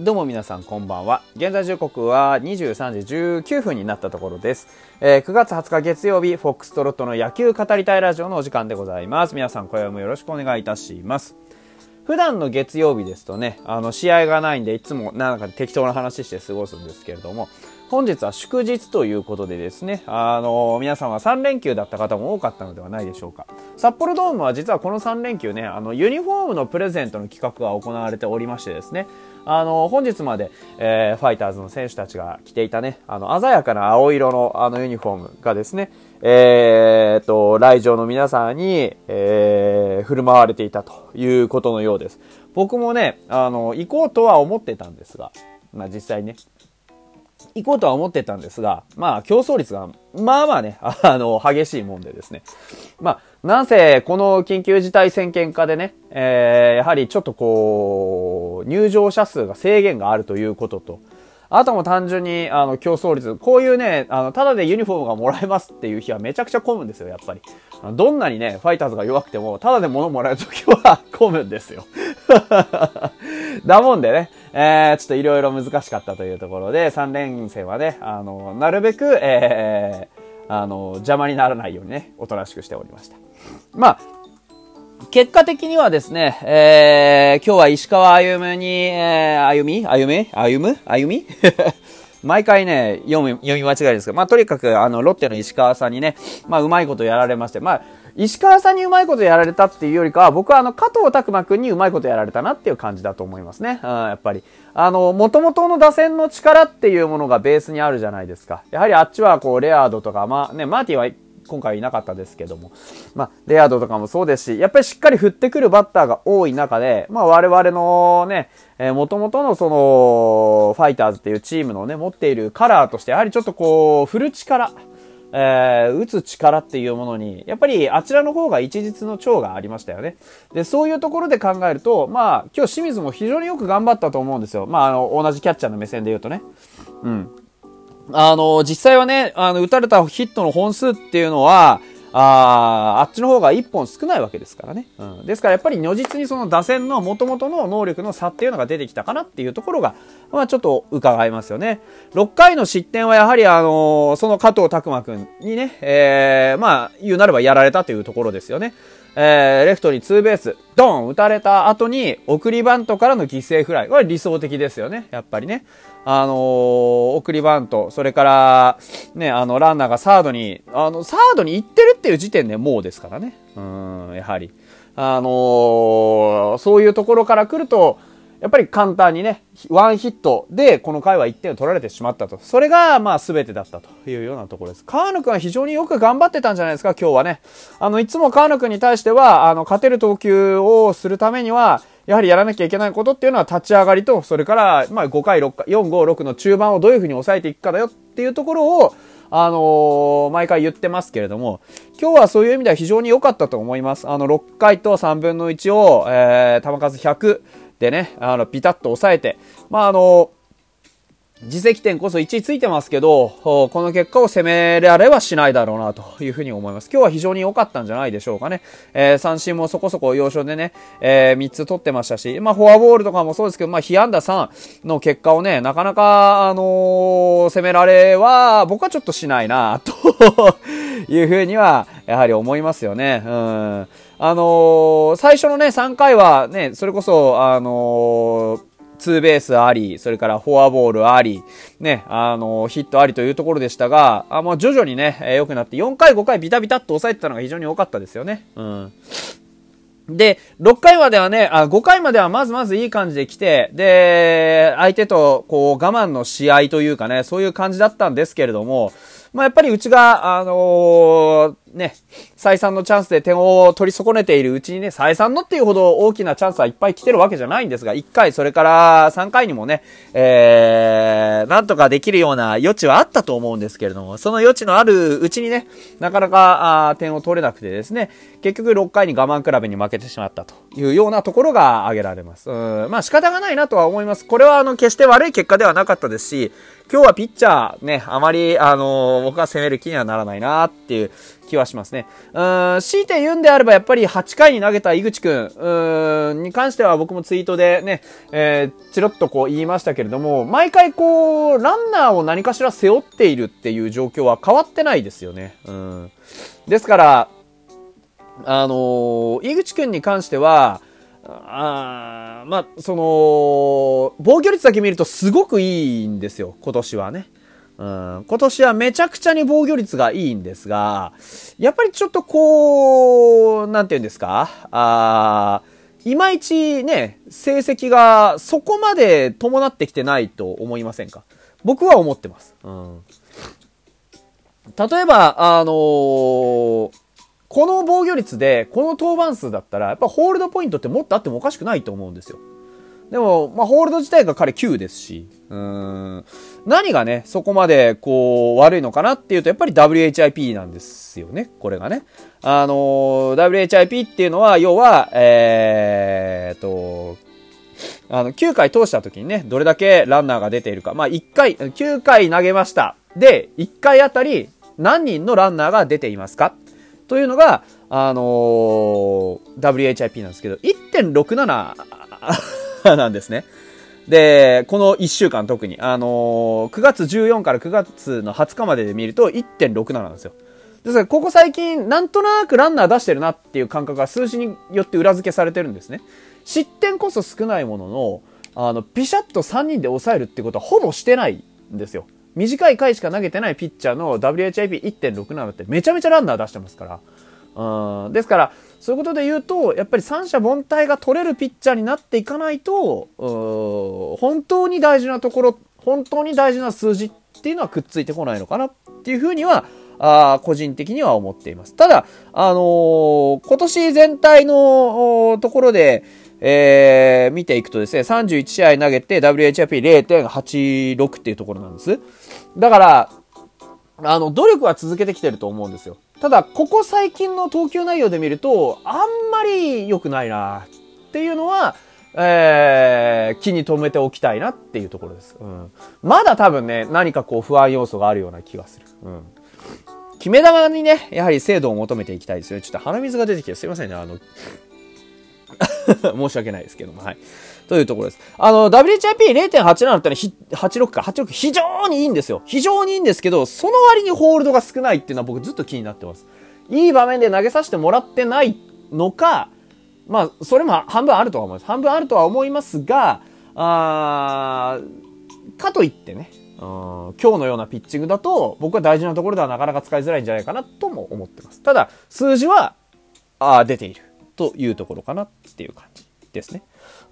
どうも皆さんこんばんは。現在時刻は23時19分になったところです。えー、9月20日月曜日、フォックストロットの野球語りたいラジオのお時間でございます。皆さん今夜もよろしくお願いいたします。普段の月曜日ですとね、あの、試合がないんで、いつもなんか適当な話して過ごすんですけれども、本日は祝日ということでですね、あの、皆さんは3連休だった方も多かったのではないでしょうか。札幌ドームは実はこの3連休ね、あの、ユニフォームのプレゼントの企画が行われておりましてですね、あの、本日まで、えー、ファイターズの選手たちが着ていたね、あの、鮮やかな青色のあのユニフォームがですね、えー、と、来場の皆さんに、えー、振る舞われていたということのようです。僕もね、あの、行こうとは思ってたんですが、まあ実際ね、行こうとは思ってたんですが、まあ、競争率が、まあまあね、あの、激しいもんでですね。まあ、なんせ、この緊急事態宣言下でね、えー、やはりちょっとこう、入場者数が制限があるということと、あとも単純に、あの、競争率、こういうね、あの、ただでユニフォームがもらえますっていう日はめちゃくちゃ混むんですよ、やっぱり。どんなにね、ファイターズが弱くても、ただで物もらえるときは混むんですよ。だもんでね、えー、ちょっといろいろ難しかったというところで、3連戦はね、あの、なるべく、えー、あの、邪魔にならないようにね、おとなしくしておりました。まあ、結果的にはですね、えー、今日は石川歩夢に、えー、歩み？歩め？歩む？歩み？毎回ね、読み、読み間違いですけど、まあ、とにかく、あの、ロッテの石川さんにね、まあ、うまいことやられまして、まあ、石川さんにうまいことやられたっていうよりかは、僕はあの、加藤拓馬くんにうまいことやられたなっていう感じだと思いますね。うん、やっぱり。あの、元々の打線の力っていうものがベースにあるじゃないですか。やはりあっちはこう、レアードとか、まあね、マーティは今回いなかったですけども、まあ、レアードとかもそうですし、やっぱりしっかり振ってくるバッターが多い中で、まあ、我々のね、えー、元々のその、ファイターズっていうチームのね、持っているカラーとして、やはりちょっとこう、振る力、えー、打つ力っていうものに、やっぱりあちらの方が一日の長がありましたよね。で、そういうところで考えると、まあ、今日清水も非常によく頑張ったと思うんですよ。まあ、あの、同じキャッチャーの目線で言うとね。うん。あの、実際はね、あの、打たれたヒットの本数っていうのは、ああっちの方が1本少ないわけですからね。うん。ですからやっぱり如実にその打線の元々の能力の差っていうのが出てきたかなっていうところが、まあちょっと伺えますよね。6回の失点はやはりあのー、その加藤拓馬くんにね、えー、まあ言うなればやられたというところですよね。えー、レフトにツーベース、ドン打たれた後に送りバントからの犠牲フライ。これ理想的ですよね。やっぱりね。あのー、送りバント、それから、ね、あの、ランナーがサードに、あの、サードに行ってるっていう時点でもうですからね。うん、やはり。あのー、そういうところから来ると、やっぱり簡単にね、ワンヒットでこの回は1点を取られてしまったと。それが、まあ全てだったというようなところです。川野くんは非常によく頑張ってたんじゃないですか、今日はね。あの、いつも川野くんに対しては、あの、勝てる投球をするためには、やはりやらなきゃいけないことっていうのは立ち上がりと、それから、まあ5回、6回、4、5、6の中盤をどういうふうに抑えていくかだよっていうところを、あのー、毎回言ってますけれども、今日はそういう意味では非常に良かったと思います。あの、6回と3分の1を、えー、球数100、でね、あの、ピタッと抑えて、まあ、あの、自責点こそ1位ついてますけど、この結果を責められはしないだろうなというふうに思います。今日は非常に良かったんじゃないでしょうかね。えー、三振もそこそこ要所でね、えー、3つ取ってましたし、まあフォアボールとかもそうですけど、まあ被安打3の結果をね、なかなか、あのー、責められは、僕はちょっとしないな、というふうには、やはり思いますよね。うん。あのー、最初のね、3回はね、それこそ、あのー、ツーベースあり、それからフォアボールあり、ね、あの、ヒットありというところでしたが、あもう徐々にね、えー、良くなって、4回、5回ビタビタっと抑えてたのが非常に良かったですよね。うん。で、6回まではね、あ、5回まではまずまずいい感じで来て、で、相手とこう我慢の試合というかね、そういう感じだったんですけれども、まあ、やっぱりうちが、あのー、ね、再三のチャンスで点を取り損ねているうちにね、再三のっていうほど大きなチャンスはいっぱい来てるわけじゃないんですが、1回、それから3回にもね、えー、なんとかできるような余地はあったと思うんですけれども、その余地のあるうちにね、なかなかあ点を取れなくてですね、結局6回に我慢比べに負けてしまったというようなところが挙げられます。うん、まあ仕方がないなとは思います。これはあの、決して悪い結果ではなかったですし、今日はピッチャーね、あまり、あのー、僕は攻める気にはならないなっていう気はしますね。うん、強いて言うんであればやっぱり8回に投げた井口くん、うん、に関しては僕もツイートでね、えー、チロッとこう言いましたけれども、毎回こう、ランナーを何かしら背負っているっていう状況は変わってないですよね。うん。ですから、あのー、井口くんに関しては、あまあ、その、防御率だけ見るとすごくいいんですよ、今年はね。うん、今年はめちゃくちゃに防御率がいいんですが、やっぱりちょっとこう、なんて言うんですか？あいまいちね、成績がそこまで伴ってきてないと思いませんか？僕は思ってます。うん、例えば、あのー、この防御率で、この登板数だったら、やっぱホールドポイントってもっとあってもおかしくないと思うんですよ。でも、まあ、ホールド自体が彼9ですし、うん、何がね、そこまで、こう、悪いのかなっていうと、やっぱり WHIP なんですよね、これがね。あのー、WHIP っていうのは、要は、えーと、あの、9回通した時にね、どれだけランナーが出ているか。まあ、1回、9回投げました。で、1回あたり何人のランナーが出ていますか？というのが、あのー、WHIP なんですけど、1.67 なんですね。で、この1週間特に、あのー、9月14から9月の20日までで見ると1.67なんですよ。ですから、ここ最近、なんとなくランナー出してるなっていう感覚が数字によって裏付けされてるんですね。失点こそ少ないものの、あの、ピシャッと3人で抑えるってことはほぼしてないんですよ。短い回しか投げてないピッチャーの WHIP1.67 ってめちゃめちゃランナー出してますから。うん、ですから、そういうことで言うと、やっぱり三者凡退が取れるピッチャーになっていかないと、本当に大事なところ、本当に大事な数字っていうのはくっついてこないのかなっていうふうには、あ個人的には思っています。ただ、あのー、今年全体のところで、えー、見ていくとですね、31試合投げて WHIP0.86 っていうところなんです。だから、あの、努力は続けてきてると思うんですよ。ただ、ここ最近の投球内容で見ると、あんまり良くないなっていうのは、えー、気に留めておきたいなっていうところです。うん。まだ多分ね、何かこう不安要素があるような気がする。うん。決め球にね、やはり精度を求めていきたいですよ。ちょっと鼻水が出てきてすいませんね。あの、申し訳ないですけども、はい。というところです。あの、WHIP0.87 ってのは86か、86非常にいいんですよ。非常にいいんですけど、その割にホールドが少ないっていうのは僕ずっと気になってます。いい場面で投げさせてもらってないのか、まあ、それも半分あるとは思います。半分あるとは思いますが、あかといってね、今日のようなピッチングだと、僕は大事なところではなかなか使いづらいんじゃないかなとも思ってます。ただ、数字は、あ出ているというところかなっていう感じですね。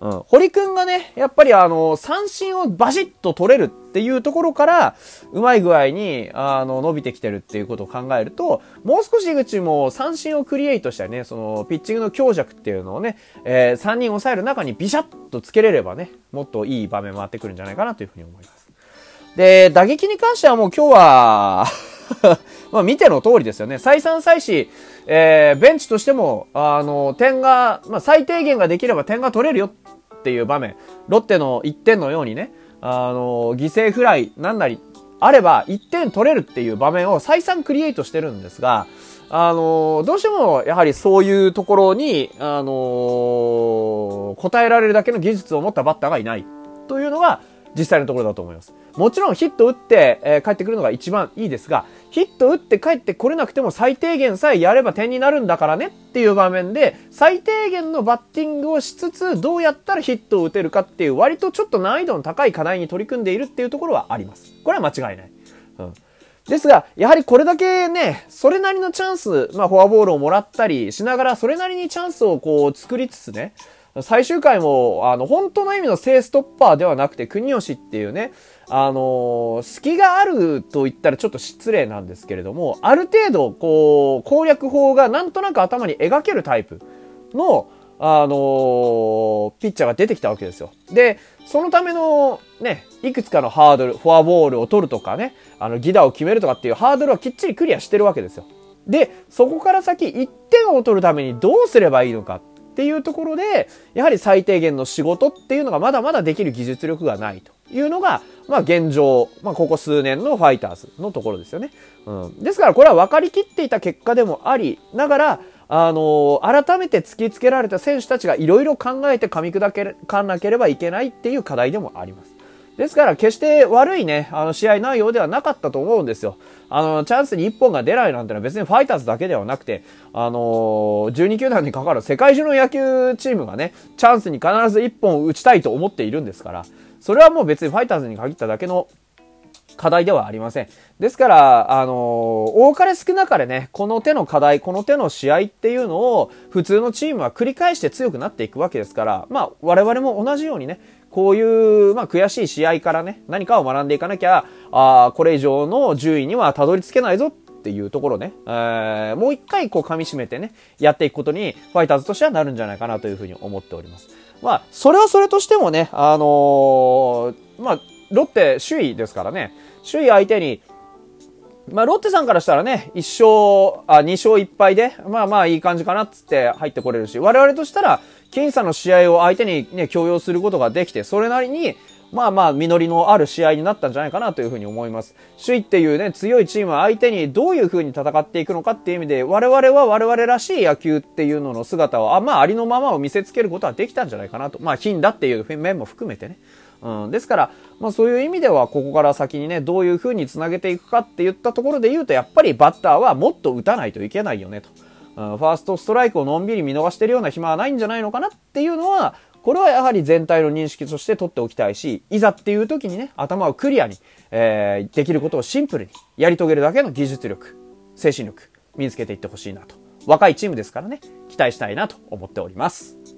うん。堀くんがね、やっぱりあの、三振をバシッと取れるっていうところから、うまい具合に、あの、伸びてきてるっていうことを考えると、もう少し口も三振をクリエイトしたね、その、ピッチングの強弱っていうのをね、えー、3人抑える中にビシャッとつけれればね、もっといい場面回ってくるんじゃないかなというふうに思います。で、打撃に関してはもう今日は まあ見ての通りですよね。再三再四、えー、ベンチとしても、あの、点が、まあ最低限ができれば点が取れるよっていう場面、ロッテの1点のようにね、あの、犠牲フライなんなりあれば1点取れるっていう場面を再三クリエイトしてるんですが、あの、どうしてもやはりそういうところに、あの、答えられるだけの技術を持ったバッターがいないというのが実際のところだと思います。もちろんヒット打って、えー、帰ってくるのが一番いいですが、ヒット打って帰ってこれなくても最低限さえやれば点になるんだからねっていう場面で、最低限のバッティングをしつつ、どうやったらヒットを打てるかっていう割とちょっと難易度の高い課題に取り組んでいるっていうところはあります。これは間違いない。うん。ですが、やはりこれだけね、それなりのチャンス、まあフォアボールをもらったりしながら、それなりにチャンスをこう作りつつね、最終回も、あの、本当の意味の正ストッパーではなくて、国吉っていうね、あの隙があると言ったらちょっと失礼なんですけれども、ある程度、こう、攻略法がなんとなく頭に描けるタイプの、あのピッチャーが出てきたわけですよ。で、そのためのね、いくつかのハードル、フォアボールを取るとかね、あの、ギダを決めるとかっていうハードルはきっちりクリアしてるわけですよ。で、そこから先1点を取るためにどうすればいいのかていうところで、やはり最低限の仕事っていうのがまだまだできる技術力がないというのが、まあ現状、まあここ数年のファイターズのところですよね。うん。ですからこれは分かりきっていた結果でもありながら、あのー、改めて突きつけられた選手たちがいろいろ考えて噛み砕けかなければいけないっていう課題でもあります。ですから決して悪いね、あの試合内容ではなかったと思うんですよ。あの、チャンスに1本が出ないなんてのは別にファイターズだけではなくて、あのー、12球団にかかる世界中の野球チームがね、チャンスに必ず1本打ちたいと思っているんですから、それはもう別にファイターズに限っただけの課題ではありません。ですから、あのー、多かれ少なかれね、この手の課題、この手の試合っていうのを、普通のチームは繰り返して強くなっていくわけですから、まあ、我々も同じようにね、こういう、まあ、悔しい試合からね、何かを学んでいかなきゃ、あこれ以上の順位にはたどり着けないぞっていうところね、えー、もう一回こう噛み締めてね、やっていくことに、ファイターズとしてはなるんじゃないかなというふうに思っております。まあ、それはそれとしてもね、あのー、まあ、ロッテ首位ですからね、首位相手に、まあ、ロッテさんからしたらね、1勝、あ、2勝1敗で、まあまあいい感じかなっつって入ってこれるし、我々としたら、僅差の試合を相手にね、強要することができて、それなりに、まあまあ、実りのある試合になったんじゃないかなというふうに思います。首位っていうね、強いチームは相手にどういうふうに戦っていくのかっていう意味で、我々は我々らしい野球っていうのの姿を、あまあ、ありのままを見せつけることはできたんじゃないかなと。まあ、金だっていう面も含めてね。うん、ですから、まあそういう意味では、ここから先にね、どういう風に繋げていくかって言ったところで言うと、やっぱりバッターはもっと打たないといけないよねと。ファーストストライクをのんびり見逃してるような暇はないんじゃないのかなっていうのは、これはやはり全体の認識として取っておきたいし、いざっていう時にね、頭をクリアに、えー、できることをシンプルにやり遂げるだけの技術力、精神力、身につけていってほしいなと。若いチームですからね、期待したいなと思っております。